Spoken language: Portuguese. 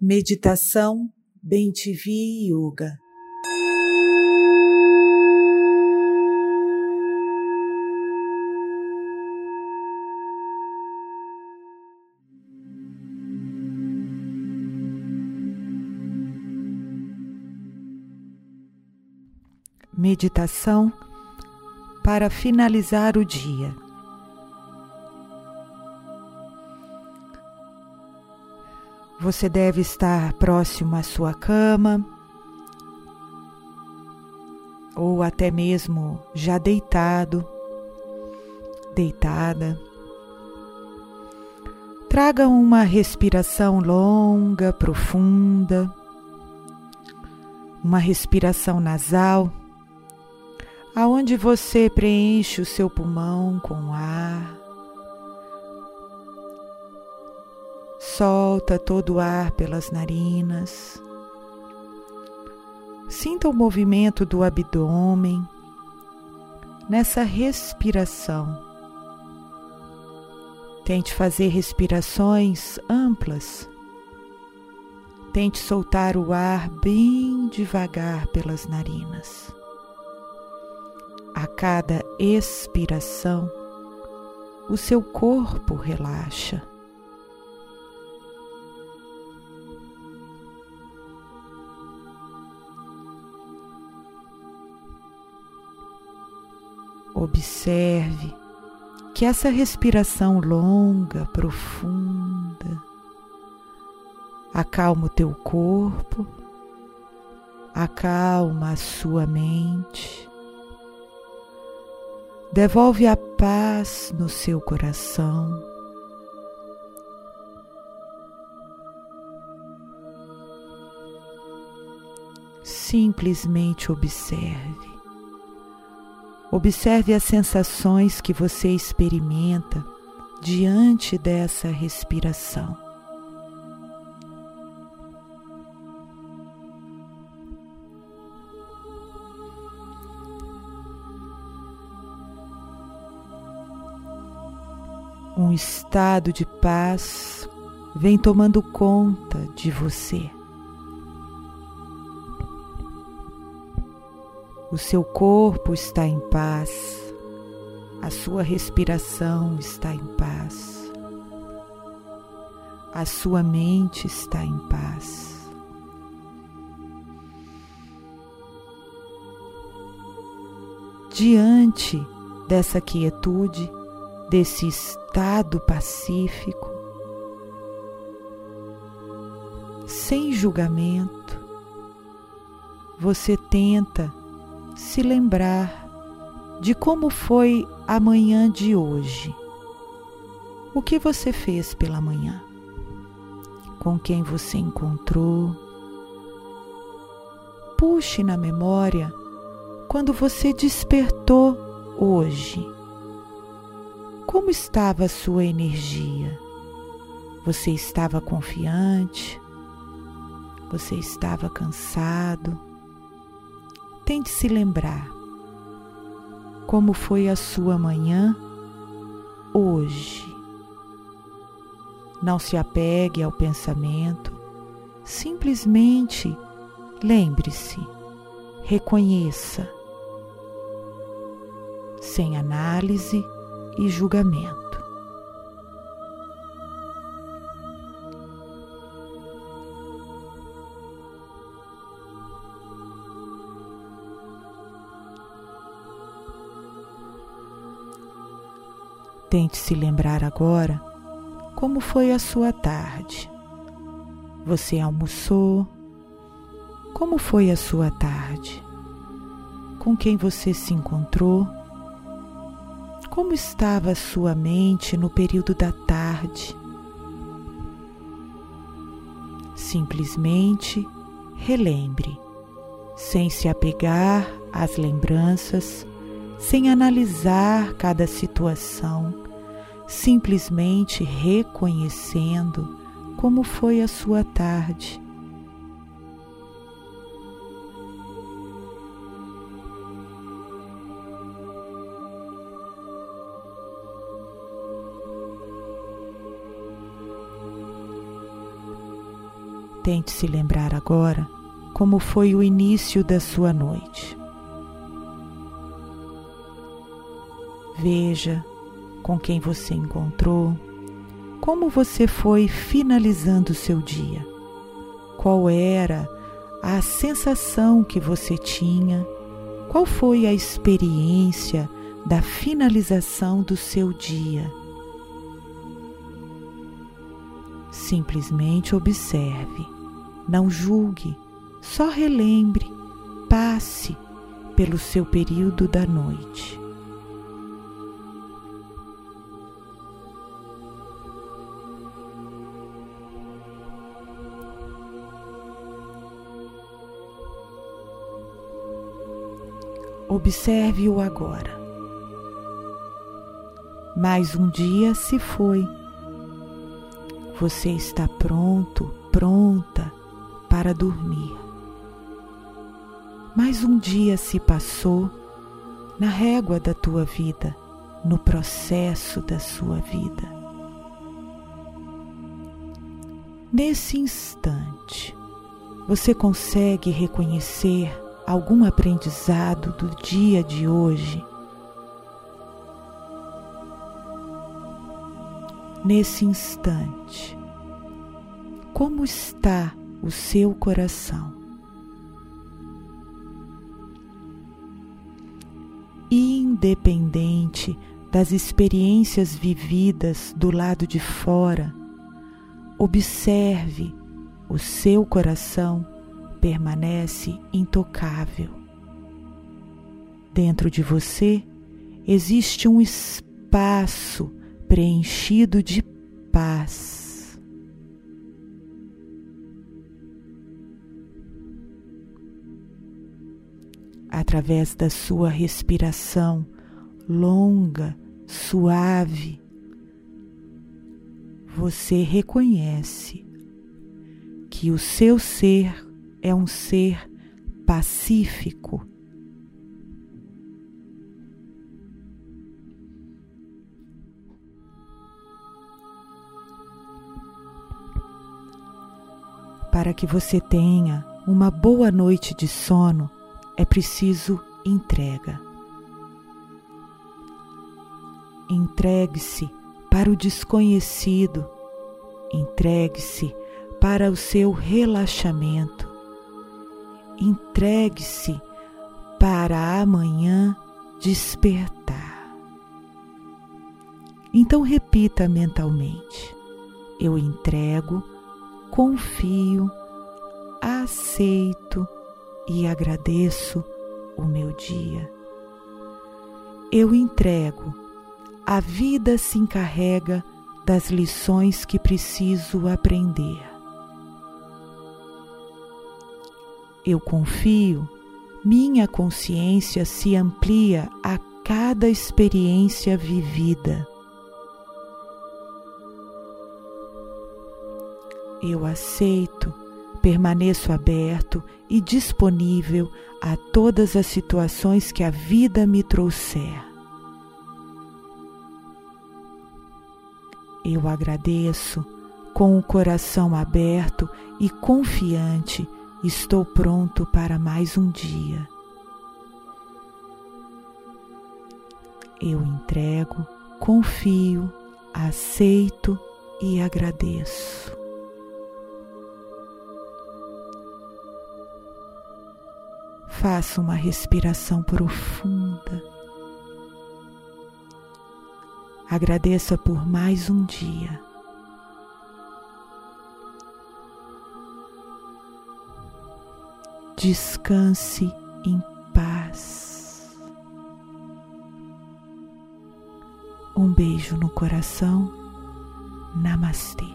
Meditação Bem-TV Yoga Meditação para finalizar o dia. Você deve estar próximo à sua cama ou até mesmo já deitado, deitada. Traga uma respiração longa, profunda, uma respiração nasal, aonde você preenche o seu pulmão com ar. Solta todo o ar pelas narinas. Sinta o movimento do abdômen nessa respiração. Tente fazer respirações amplas. Tente soltar o ar bem devagar pelas narinas. A cada expiração, o seu corpo relaxa. Observe que essa respiração longa, profunda, acalma o teu corpo, acalma a sua mente, devolve a paz no seu coração. Simplesmente observe. Observe as sensações que você experimenta diante dessa respiração. Um estado de paz vem tomando conta de você. O seu corpo está em paz, a sua respiração está em paz, a sua mente está em paz. Diante dessa quietude, desse estado pacífico, sem julgamento, você tenta se lembrar de como foi a manhã de hoje. O que você fez pela manhã? Com quem você encontrou? Puxe na memória quando você despertou hoje. Como estava a sua energia? Você estava confiante? Você estava cansado? Tente se lembrar como foi a sua manhã hoje. Não se apegue ao pensamento, simplesmente lembre-se, reconheça, sem análise e julgamento. Tente se lembrar agora como foi a sua tarde. Você almoçou? Como foi a sua tarde? Com quem você se encontrou? Como estava a sua mente no período da tarde? Simplesmente relembre, sem se apegar às lembranças sem analisar cada situação, simplesmente reconhecendo como foi a sua tarde. Tente se lembrar agora como foi o início da sua noite. Veja com quem você encontrou, como você foi finalizando o seu dia, qual era a sensação que você tinha, qual foi a experiência da finalização do seu dia. Simplesmente observe, não julgue, só relembre, passe pelo seu período da noite. Observe-o agora. Mais um dia se foi. Você está pronto, pronta para dormir. Mais um dia se passou na régua da tua vida, no processo da sua vida. Nesse instante, você consegue reconhecer algum aprendizado do dia de hoje. Nesse instante, como está o seu coração? Independente das experiências vividas do lado de fora, observe o seu coração permanece intocável. Dentro de você existe um espaço preenchido de paz. Através da sua respiração longa, suave, você reconhece que o seu ser é um ser pacífico. Para que você tenha uma boa noite de sono, é preciso entrega. Entregue-se para o desconhecido, entregue-se para o seu relaxamento entregue-se para amanhã despertar. Então repita mentalmente: eu entrego, confio, aceito e agradeço o meu dia. Eu entrego, a vida se encarrega das lições que preciso aprender. Eu confio, minha consciência se amplia a cada experiência vivida. Eu aceito, permaneço aberto e disponível a todas as situações que a vida me trouxer. Eu agradeço com o coração aberto e confiante Estou pronto para mais um dia. Eu entrego, confio, aceito e agradeço. Faça uma respiração profunda. Agradeça por mais um dia. Descanse em paz. Um beijo no coração. Namastê.